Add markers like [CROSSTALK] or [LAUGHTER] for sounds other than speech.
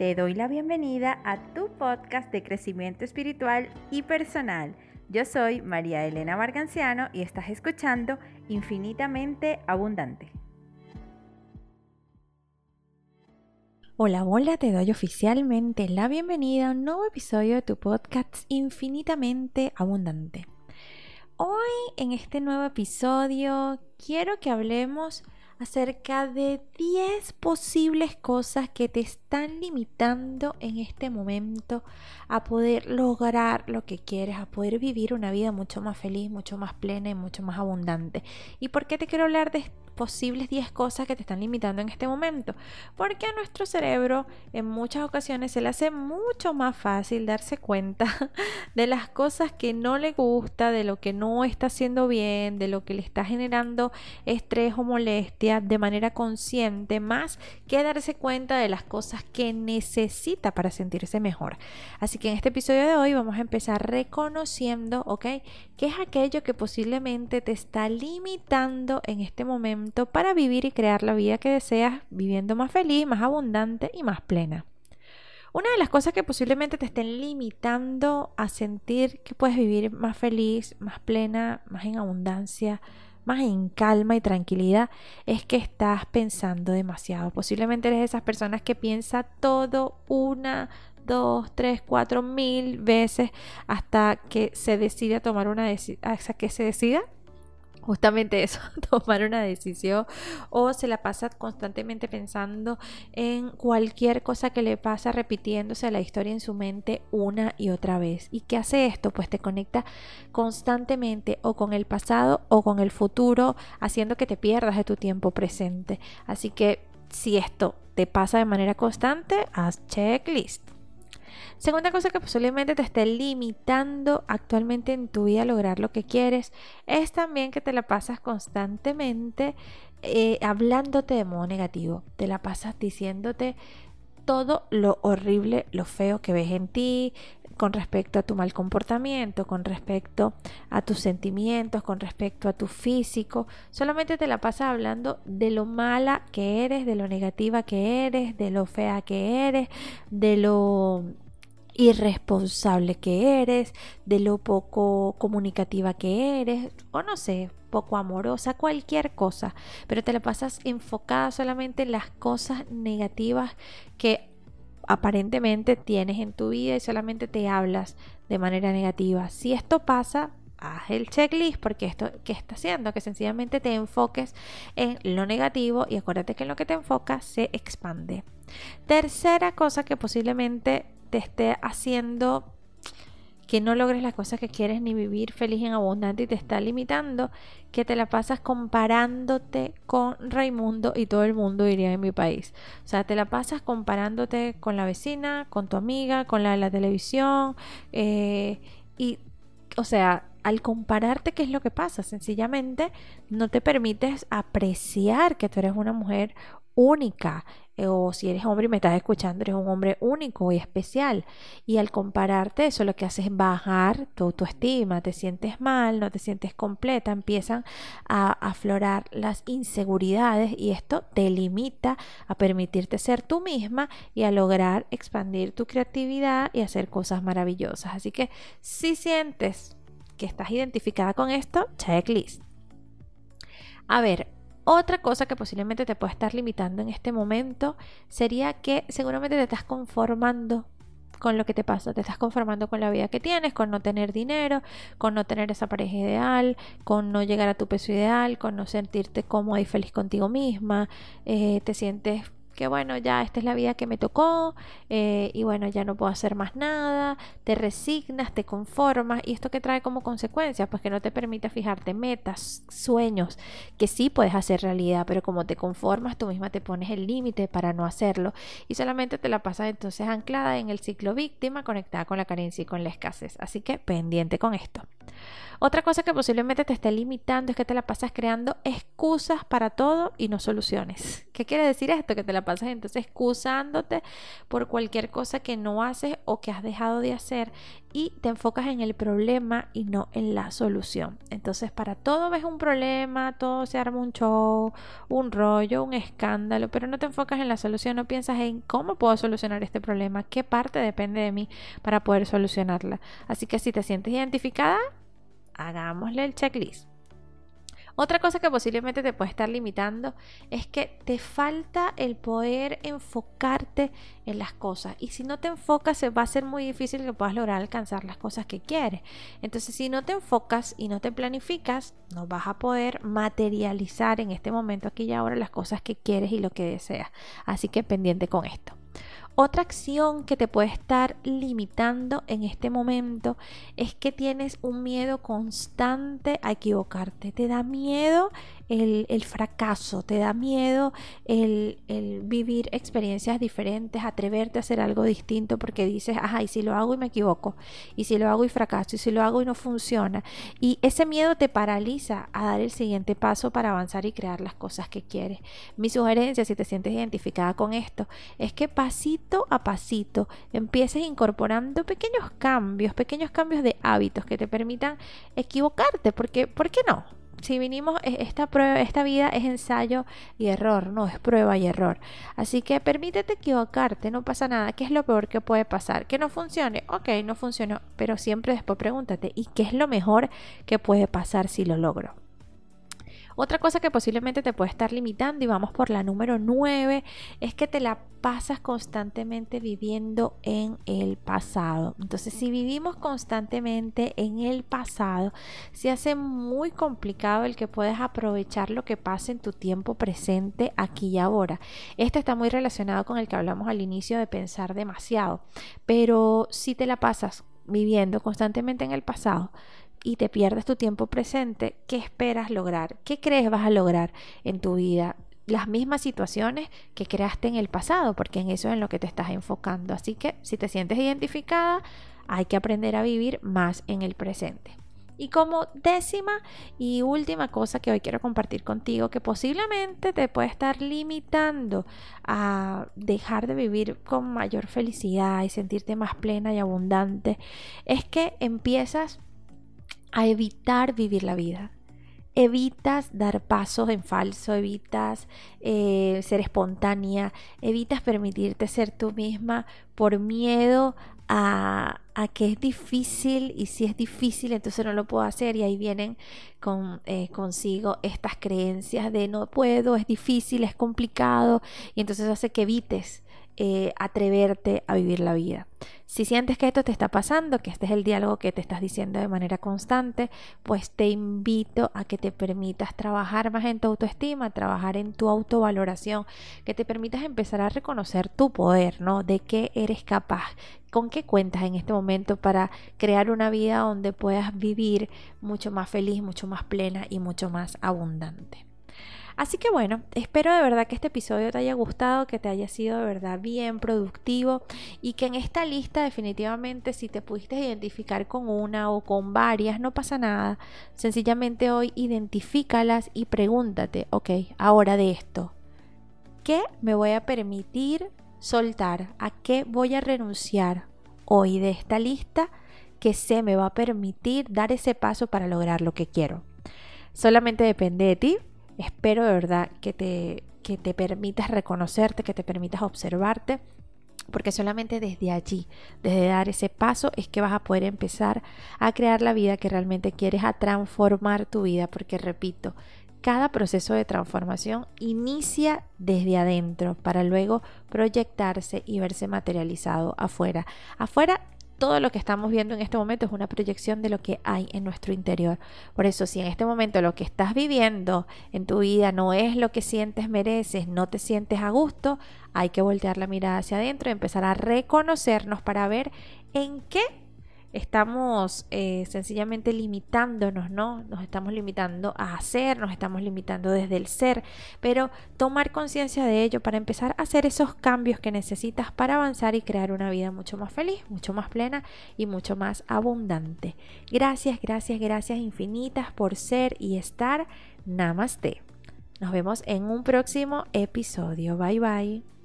Te doy la bienvenida a tu podcast de crecimiento espiritual y personal. Yo soy María Elena Marganciano y estás escuchando Infinitamente Abundante. Hola, hola, te doy oficialmente la bienvenida a un nuevo episodio de tu podcast Infinitamente Abundante. Hoy en este nuevo episodio quiero que hablemos acerca de 10 posibles cosas que te están limitando en este momento a poder lograr lo que quieres, a poder vivir una vida mucho más feliz, mucho más plena y mucho más abundante. ¿Y por qué te quiero hablar de posibles 10 cosas que te están limitando en este momento. Porque a nuestro cerebro en muchas ocasiones se le hace mucho más fácil darse cuenta [LAUGHS] de las cosas que no le gusta, de lo que no está haciendo bien, de lo que le está generando estrés o molestia de manera consciente, más que darse cuenta de las cosas que necesita para sentirse mejor. Así que en este episodio de hoy vamos a empezar reconociendo, ¿ok? ¿Qué es aquello que posiblemente te está limitando en este momento? Para vivir y crear la vida que deseas, viviendo más feliz, más abundante y más plena. Una de las cosas que posiblemente te estén limitando a sentir que puedes vivir más feliz, más plena, más en abundancia, más en calma y tranquilidad, es que estás pensando demasiado. Posiblemente eres de esas personas que piensa todo una, dos, tres, cuatro mil veces hasta que se decide tomar una decisión, hasta que se decida justamente eso, [LAUGHS] tomar una decisión o se la pasa constantemente pensando en cualquier cosa que le pasa, repitiéndose la historia en su mente una y otra vez. ¿Y qué hace esto? Pues te conecta constantemente o con el pasado o con el futuro, haciendo que te pierdas de tu tiempo presente. Así que si esto te pasa de manera constante, haz checklist. Segunda cosa que posiblemente te esté limitando actualmente en tu vida a lograr lo que quieres es también que te la pasas constantemente eh, hablándote de modo negativo. Te la pasas diciéndote todo lo horrible, lo feo que ves en ti, con respecto a tu mal comportamiento, con respecto a tus sentimientos, con respecto a tu físico. Solamente te la pasas hablando de lo mala que eres, de lo negativa que eres, de lo fea que eres, de lo irresponsable que eres, de lo poco comunicativa que eres, o no sé, poco amorosa, cualquier cosa, pero te la pasas enfocada solamente en las cosas negativas que aparentemente tienes en tu vida y solamente te hablas de manera negativa. Si esto pasa, haz el checklist porque esto que está haciendo que sencillamente te enfoques en lo negativo y acuérdate que en lo que te enfocas se expande. Tercera cosa que posiblemente te esté haciendo que no logres las cosas que quieres ni vivir feliz en abundante y te está limitando, que te la pasas comparándote con Raimundo y todo el mundo diría en mi país. O sea, te la pasas comparándote con la vecina, con tu amiga, con la de la televisión eh, y, o sea, al compararte, ¿qué es lo que pasa? Sencillamente no te permites apreciar que tú eres una mujer única, o si eres hombre y me estás escuchando, eres un hombre único y especial. Y al compararte eso lo que hace es bajar tu autoestima, te sientes mal, no te sientes completa, empiezan a aflorar las inseguridades y esto te limita a permitirte ser tú misma y a lograr expandir tu creatividad y hacer cosas maravillosas. Así que si sientes que estás identificada con esto, checklist. A ver, otra cosa que posiblemente te puede estar limitando en este momento sería que seguramente te estás conformando con lo que te pasa, te estás conformando con la vida que tienes, con no tener dinero, con no tener esa pareja ideal, con no llegar a tu peso ideal, con no sentirte cómoda y feliz contigo misma, eh, te sientes que bueno, ya esta es la vida que me tocó eh, y bueno, ya no puedo hacer más nada, te resignas, te conformas y esto que trae como consecuencia, pues que no te permite fijarte metas, sueños que sí puedes hacer realidad, pero como te conformas, tú misma te pones el límite para no hacerlo y solamente te la pasas entonces anclada en el ciclo víctima, conectada con la carencia y con la escasez. Así que pendiente con esto. Otra cosa que posiblemente te esté limitando es que te la pasas creando excusas para todo y no soluciones. ¿Qué quiere decir esto? Que te la pasas entonces excusándote por cualquier cosa que no haces o que has dejado de hacer y te enfocas en el problema y no en la solución. Entonces para todo ves un problema, todo se arma un show, un rollo, un escándalo, pero no te enfocas en la solución, no piensas en cómo puedo solucionar este problema, qué parte depende de mí para poder solucionarla. Así que si te sientes identificada, hagámosle el checklist. Otra cosa que posiblemente te puede estar limitando es que te falta el poder enfocarte en las cosas. Y si no te enfocas, va a ser muy difícil que puedas lograr alcanzar las cosas que quieres. Entonces, si no te enfocas y no te planificas, no vas a poder materializar en este momento, aquí y ahora, las cosas que quieres y lo que deseas. Así que pendiente con esto. Otra acción que te puede estar limitando en este momento es que tienes un miedo constante a equivocarte. Te da miedo el, fracaso, te da miedo el, vivir experiencias diferentes, atreverte a hacer algo distinto porque dices, ajá, y si lo hago y me equivoco, y si lo hago y fracaso, y si lo hago y no funciona. Y ese miedo te paraliza a dar el siguiente paso para avanzar y crear las cosas que quieres. Mi sugerencia, si te sientes identificada con esto, es que pasito a pasito empieces incorporando pequeños cambios, pequeños cambios de hábitos que te permitan equivocarte, porque ¿por qué no? Si vinimos, esta, prueba, esta vida es ensayo y error, no es prueba y error. Así que permítete equivocarte, no pasa nada. ¿Qué es lo peor que puede pasar? Que no funcione, ok, no funcionó, pero siempre después pregúntate, ¿y qué es lo mejor que puede pasar si lo logro? Otra cosa que posiblemente te puede estar limitando, y vamos por la número 9, es que te la pasas constantemente viviendo en el pasado. Entonces, si vivimos constantemente en el pasado, se hace muy complicado el que puedas aprovechar lo que pasa en tu tiempo presente aquí y ahora. Esto está muy relacionado con el que hablamos al inicio de pensar demasiado, pero si te la pasas viviendo constantemente en el pasado, y te pierdes tu tiempo presente, ¿qué esperas lograr? ¿Qué crees vas a lograr en tu vida? Las mismas situaciones que creaste en el pasado, porque en eso es en lo que te estás enfocando. Así que si te sientes identificada, hay que aprender a vivir más en el presente. Y como décima y última cosa que hoy quiero compartir contigo, que posiblemente te puede estar limitando a dejar de vivir con mayor felicidad y sentirte más plena y abundante, es que empiezas a evitar vivir la vida. Evitas dar pasos en falso, evitas eh, ser espontánea, evitas permitirte ser tú misma por miedo a, que es difícil y si es difícil entonces no lo puedo hacer y ahí vienen con, eh, consigo estas creencias de no puedo, es difícil, es complicado y entonces hace que evites eh, atreverte a vivir la vida. Si sientes que esto te está pasando, que este es el diálogo que te estás diciendo de manera constante, pues te invito a que te permitas trabajar más en tu autoestima, trabajar en tu autovaloración, que te permitas empezar a reconocer tu poder, ¿no? De qué eres capaz, con qué cuentas en este momento para crear una vida donde puedas vivir mucho más feliz, mucho más plena y mucho más abundante. Así que bueno, espero de verdad que este episodio te haya gustado, que te haya sido de verdad bien productivo y que en esta lista definitivamente si te pudiste identificar con una o con varias, no pasa nada. Sencillamente hoy identifícalas y pregúntate, ok, ahora de esto, ¿qué me voy a permitir soltar? ¿A qué voy a renunciar hoy de esta lista que se me va a permitir dar ese paso para lograr lo que quiero? Solamente depende de ti Espero de verdad que te, que te permitas reconocerte, que te permitas observarte, porque solamente desde allí, desde dar ese paso, es que vas a poder empezar a crear la vida que realmente quieres, a transformar tu vida, porque repito, cada proceso de transformación inicia desde adentro para luego proyectarse y verse materializado afuera. Afuera todo lo que estamos viendo en este momento es una proyección de lo que hay en nuestro interior. Por eso, si en este momento lo que estás viviendo en tu vida no es lo que sientes, mereces, no te sientes a gusto, hay que voltear la mirada hacia adentro y empezar a reconocernos para ver en qué estamos eh, sencillamente limitándonos, ¿no? Nos estamos limitando a hacer, nos estamos limitando desde el ser, pero tomar conciencia de ello para empezar a hacer esos cambios que necesitas para avanzar y crear una vida mucho más feliz, mucho más plena y mucho más abundante. Gracias, gracias, gracias infinitas por ser y estar. Namaste. Nos vemos en un próximo episodio. Bye bye.